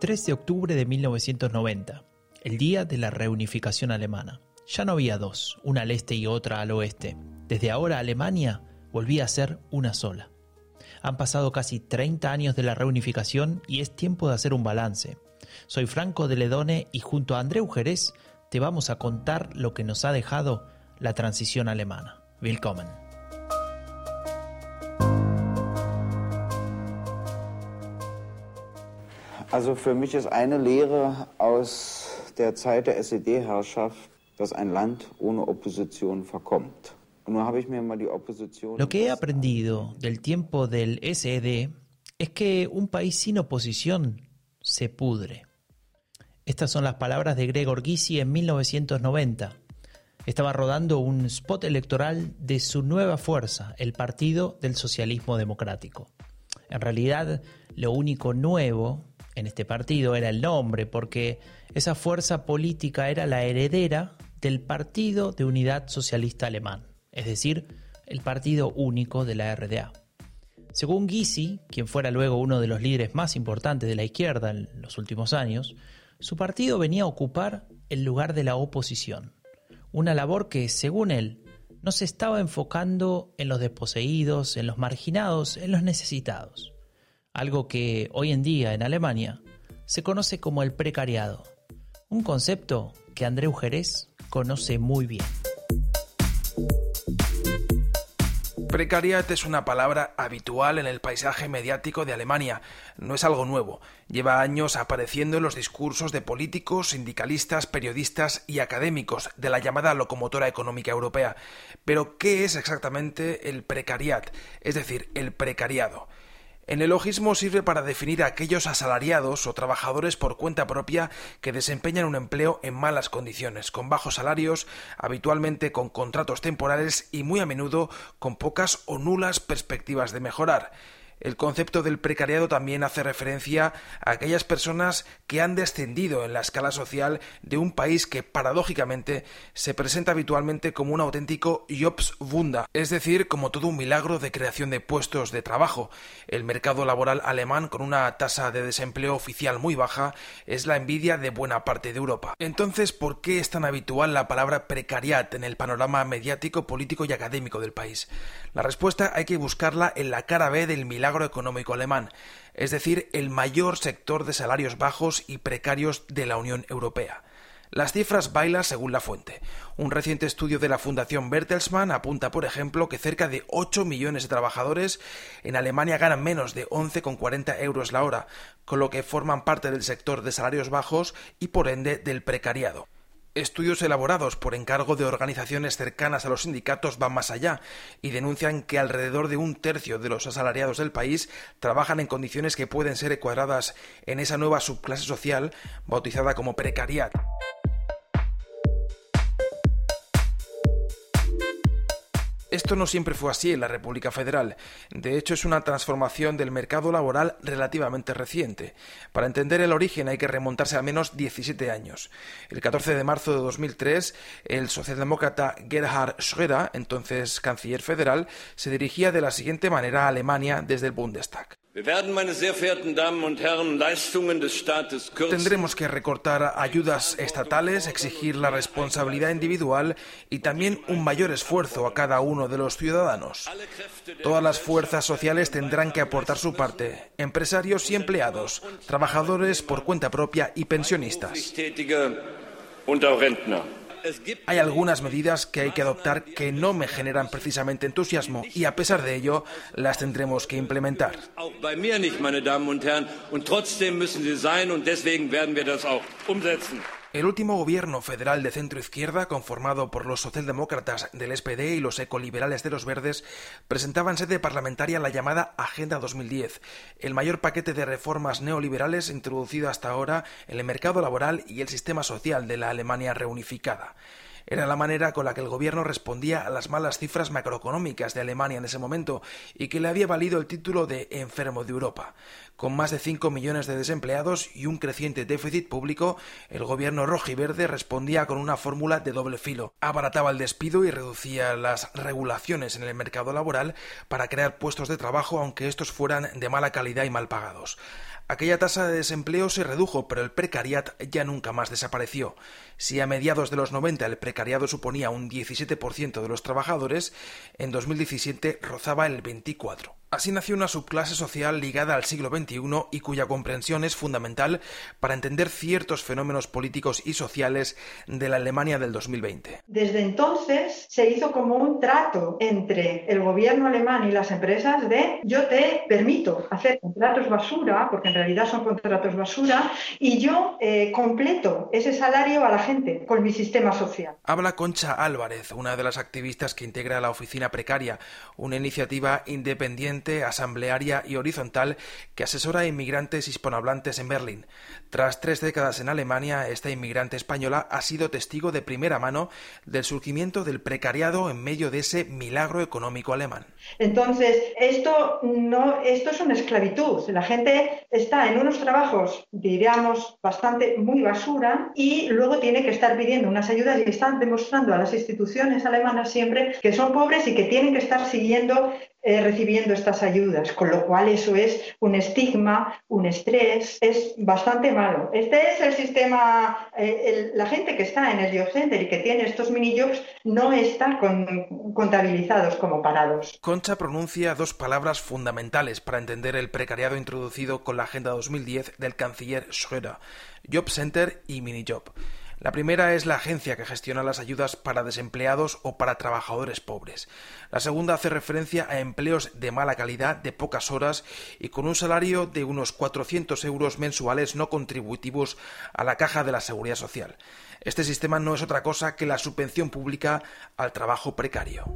3 de octubre de 1990, el día de la reunificación alemana. Ya no había dos, una al este y otra al oeste. Desde ahora Alemania volvía a ser una sola. Han pasado casi 30 años de la reunificación y es tiempo de hacer un balance. Soy Franco de Ledone y junto a André Jerez te vamos a contar lo que nos ha dejado la transición alemana. Willkommen. Also für mich ist eine Lehre aus der Zeit der SED-Herrschaft, dass ein Land ohne Opposition verkommt. Und nun habe ich mir mal die Opposition. Lo que he aprendido del tiempo del SED es que un país sin oposición se pudre. Estas son las palabras de Gregor Gysi en 1990. Estaba rodando un spot electoral de su nueva fuerza, el Partido del Socialismo Democrático. En realidad, lo único nuevo en este partido era el nombre, porque esa fuerza política era la heredera del Partido de Unidad Socialista Alemán, es decir, el partido único de la RDA. Según Gysi, quien fuera luego uno de los líderes más importantes de la izquierda en los últimos años, su partido venía a ocupar el lugar de la oposición, una labor que, según él, no se estaba enfocando en los desposeídos, en los marginados, en los necesitados algo que hoy en día en Alemania se conoce como el precariado, un concepto que André Jerez conoce muy bien. Precariat es una palabra habitual en el paisaje mediático de Alemania. No es algo nuevo. Lleva años apareciendo en los discursos de políticos, sindicalistas, periodistas y académicos de la llamada locomotora económica europea. Pero, ¿qué es exactamente el precariat? Es decir, el precariado. El elogismo sirve para definir a aquellos asalariados o trabajadores por cuenta propia que desempeñan un empleo en malas condiciones, con bajos salarios, habitualmente con contratos temporales y muy a menudo con pocas o nulas perspectivas de mejorar. El concepto del precariado también hace referencia a aquellas personas que han descendido en la escala social de un país que paradójicamente se presenta habitualmente como un auténtico Jobswunder, es decir, como todo un milagro de creación de puestos de trabajo. El mercado laboral alemán con una tasa de desempleo oficial muy baja es la envidia de buena parte de Europa. Entonces, ¿por qué es tan habitual la palabra precariat en el panorama mediático, político y académico del país? La respuesta hay que buscarla en la cara B del milagro agroeconómico alemán, es decir, el mayor sector de salarios bajos y precarios de la Unión Europea. Las cifras bailan según la fuente. Un reciente estudio de la Fundación Bertelsmann apunta, por ejemplo, que cerca de 8 millones de trabajadores en Alemania ganan menos de 11,40 euros la hora, con lo que forman parte del sector de salarios bajos y por ende del precariado. Estudios elaborados por encargo de organizaciones cercanas a los sindicatos van más allá y denuncian que alrededor de un tercio de los asalariados del país trabajan en condiciones que pueden ser encuadradas en esa nueva subclase social bautizada como precariat. Esto no siempre fue así en la República Federal. De hecho, es una transformación del mercado laboral relativamente reciente. Para entender el origen hay que remontarse al menos 17 años. El 14 de marzo de 2003, el socialdemócrata Gerhard Schröder, entonces canciller federal, se dirigía de la siguiente manera a Alemania desde el Bundestag. Tendremos que recortar ayudas estatales, exigir la responsabilidad individual y también un mayor esfuerzo a cada uno de los ciudadanos. Todas las fuerzas sociales tendrán que aportar su parte, empresarios y empleados, trabajadores por cuenta propia y pensionistas. Hay algunas medidas que hay que adoptar que no me generan precisamente entusiasmo y a pesar de ello las tendremos que implementar. El último gobierno federal de centro izquierda, conformado por los socialdemócratas del SPD y los ecoliberales de los verdes, presentaba en sede parlamentaria la llamada Agenda 2010, el mayor paquete de reformas neoliberales introducido hasta ahora en el mercado laboral y el sistema social de la Alemania reunificada. Era la manera con la que el gobierno respondía a las malas cifras macroeconómicas de Alemania en ese momento y que le había valido el título de enfermo de Europa. Con más de 5 millones de desempleados y un creciente déficit público, el gobierno rojiverde respondía con una fórmula de doble filo. Abarataba el despido y reducía las regulaciones en el mercado laboral para crear puestos de trabajo aunque estos fueran de mala calidad y mal pagados. Aquella tasa de desempleo se redujo, pero el precariat ya nunca más desapareció. Si a mediados de los 90 el precariado suponía un 17% de los trabajadores, en 2017 rozaba el 24%. Así nació una subclase social ligada al siglo XXI y cuya comprensión es fundamental para entender ciertos fenómenos políticos y sociales de la Alemania del 2020. Desde entonces se hizo como un trato entre el gobierno alemán y las empresas de yo te permito hacer contratos basura, porque en realidad son contratos basura, y yo eh, completo ese salario a la gente con mi sistema social. Habla Concha Álvarez, una de las activistas que integra la Oficina Precaria, una iniciativa independiente asamblearia y horizontal que asesora a inmigrantes hispanohablantes en Berlín. Tras tres décadas en Alemania, esta inmigrante española ha sido testigo de primera mano del surgimiento del precariado en medio de ese milagro económico alemán. Entonces, esto no, esto es una esclavitud. La gente está en unos trabajos, diríamos, bastante muy basura y luego tiene que estar pidiendo unas ayudas y están demostrando a las instituciones alemanas siempre que son pobres y que tienen que estar siguiendo eh, recibiendo estas ayudas, con lo cual eso es un estigma, un estrés, es bastante malo. Este es el sistema, eh, la gente que está en el job center y que tiene estos mini jobs no está contabilizados como parados. Concha pronuncia dos palabras fundamentales para entender el precariado introducido con la Agenda 2010 del canciller Schröder, Job Center y mini job. La primera es la agencia que gestiona las ayudas para desempleados o para trabajadores pobres. La segunda hace referencia a empleos de mala calidad, de pocas horas y con un salario de unos 400 euros mensuales no contributivos a la caja de la seguridad social. Este sistema no es otra cosa que la subvención pública al trabajo precario.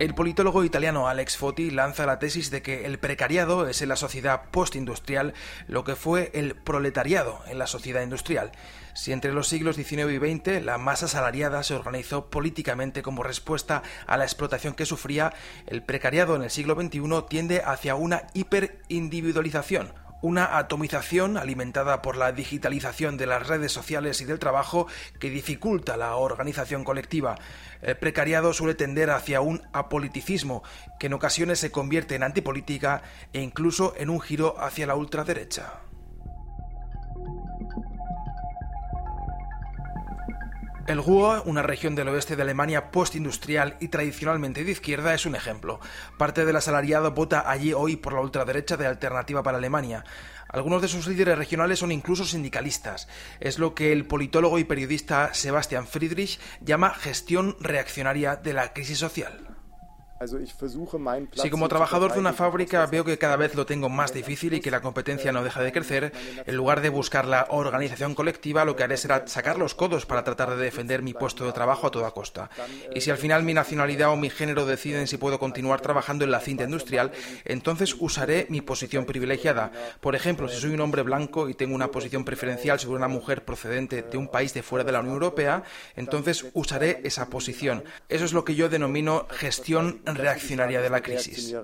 El politólogo italiano Alex Foti lanza la tesis de que el precariado es en la sociedad postindustrial lo que fue el proletariado en la sociedad industrial. Si entre los siglos XIX y XX la masa salariada se organizó políticamente como respuesta a la explotación que sufría, el precariado en el siglo XXI tiende hacia una hiperindividualización, una atomización alimentada por la digitalización de las redes sociales y del trabajo que dificulta la organización colectiva. El precariado suele tender hacia un apoliticismo que en ocasiones se convierte en antipolítica e incluso en un giro hacia la ultraderecha. El Ruhr, una región del oeste de Alemania postindustrial y tradicionalmente de izquierda, es un ejemplo. Parte del asalariado vota allí hoy por la ultraderecha de Alternativa para Alemania. Algunos de sus líderes regionales son incluso sindicalistas. Es lo que el politólogo y periodista Sebastian Friedrich llama gestión reaccionaria de la crisis social. Si como trabajador de una fábrica veo que cada vez lo tengo más difícil y que la competencia no deja de crecer, en lugar de buscar la organización colectiva, lo que haré será sacar los codos para tratar de defender mi puesto de trabajo a toda costa. Y si al final mi nacionalidad o mi género deciden si puedo continuar trabajando en la cinta industrial, entonces usaré mi posición privilegiada. Por ejemplo, si soy un hombre blanco y tengo una posición preferencial sobre una mujer procedente de un país de fuera de la Unión Europea, entonces usaré esa posición. Eso es lo que yo denomino gestión reaccionaria de la crisis.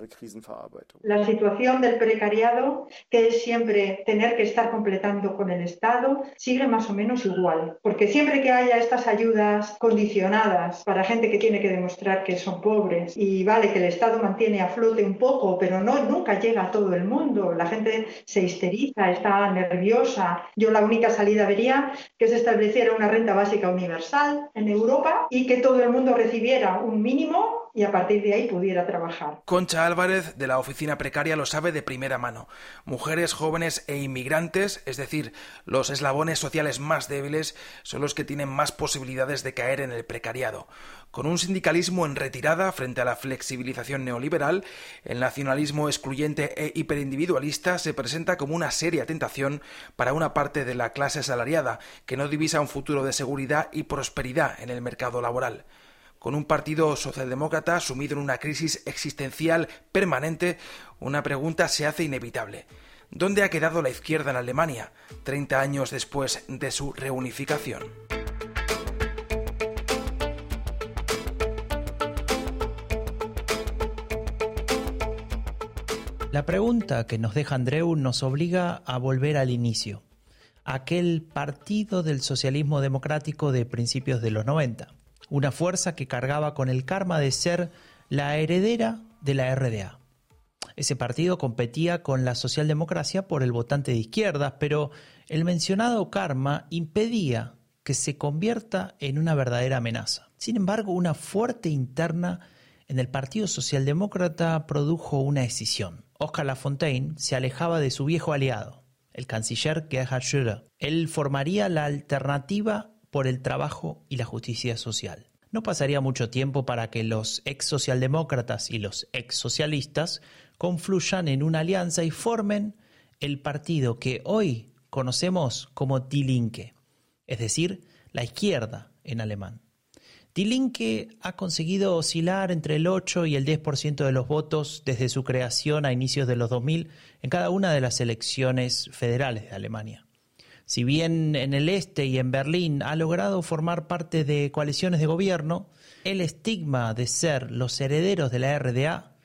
La situación del precariado, que es siempre tener que estar completando con el Estado, sigue más o menos igual, porque siempre que haya estas ayudas condicionadas para gente que tiene que demostrar que son pobres y vale que el Estado mantiene a flote un poco, pero no nunca llega a todo el mundo, la gente se histeriza, está nerviosa. Yo la única salida vería que se estableciera una renta básica universal en Europa y que todo el mundo recibiera un mínimo y a partir de ahí pudiera trabajar. Concha Álvarez de la Oficina Precaria lo sabe de primera mano. Mujeres, jóvenes e inmigrantes, es decir, los eslabones sociales más débiles, son los que tienen más posibilidades de caer en el precariado. Con un sindicalismo en retirada frente a la flexibilización neoliberal, el nacionalismo excluyente e hiperindividualista se presenta como una seria tentación para una parte de la clase asalariada que no divisa un futuro de seguridad y prosperidad en el mercado laboral. Con un partido socialdemócrata sumido en una crisis existencial permanente, una pregunta se hace inevitable. ¿Dónde ha quedado la izquierda en Alemania, 30 años después de su reunificación? La pregunta que nos deja Andreu nos obliga a volver al inicio, aquel partido del socialismo democrático de principios de los 90, una fuerza que cargaba con el karma de ser la heredera de la RDA. Ese partido competía con la socialdemocracia por el votante de izquierda, pero el mencionado karma impedía que se convierta en una verdadera amenaza. Sin embargo, una fuerte interna en el Partido Socialdemócrata produjo una decisión. Oscar Lafontaine se alejaba de su viejo aliado, el canciller Gerhard Schröder. Él formaría la alternativa por el trabajo y la justicia social. No pasaría mucho tiempo para que los ex socialdemócratas y los ex socialistas confluyan en una alianza y formen el partido que hoy conocemos como Die Linke es decir, la izquierda en alemán. Die Linke ha conseguido oscilar entre el 8 y el 10% de los votos desde su creación a inicios de los 2000 en cada una de las elecciones federales de Alemania. Si bien en el este y en Berlín ha logrado formar parte de coaliciones de gobierno, el estigma de ser los herederos de la RDA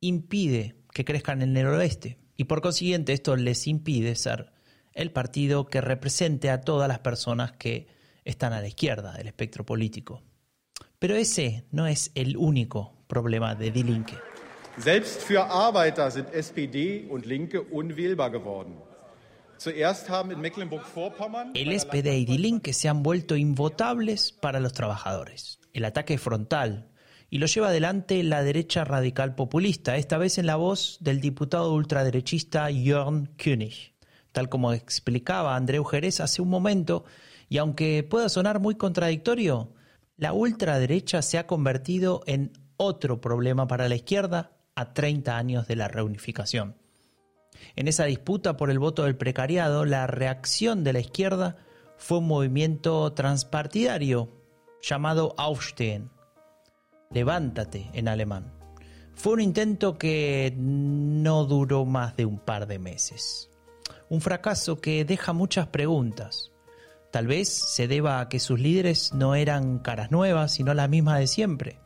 impide que crezcan en el oeste y por consiguiente esto les impide ser el partido que represente a todas las personas que están a la izquierda del espectro político. Pero ese no es el único problema de Die Linke. Selbst für Arbeiter sind SPD und Linke unwählbar geworden. El SPD y Die Linke se han vuelto invotables para los trabajadores. El ataque frontal y lo lleva adelante la derecha radical populista, esta vez en la voz del diputado ultraderechista Jörn König tal como explicaba Andreu Jerez hace un momento, y aunque pueda sonar muy contradictorio, la ultraderecha se ha convertido en otro problema para la izquierda a 30 años de la reunificación. En esa disputa por el voto del precariado, la reacción de la izquierda fue un movimiento transpartidario llamado Aufstehen, levántate en alemán. Fue un intento que no duró más de un par de meses. Un fracaso que deja muchas preguntas. Tal vez se deba a que sus líderes no eran caras nuevas, sino las mismas de siempre.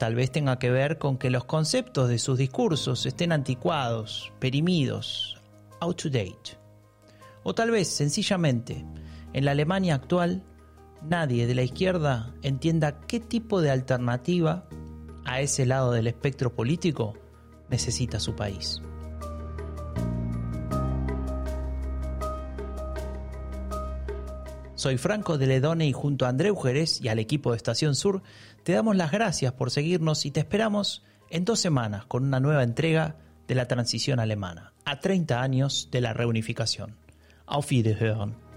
Tal vez tenga que ver con que los conceptos de sus discursos estén anticuados, perimidos, out to date. O tal vez, sencillamente, en la Alemania actual, nadie de la izquierda entienda qué tipo de alternativa a ese lado del espectro político necesita su país. Soy Franco de Ledone y junto a André Jerez y al equipo de Estación Sur te damos las gracias por seguirnos y te esperamos en dos semanas con una nueva entrega de la transición alemana, a 30 años de la reunificación. Auf Wiederhören.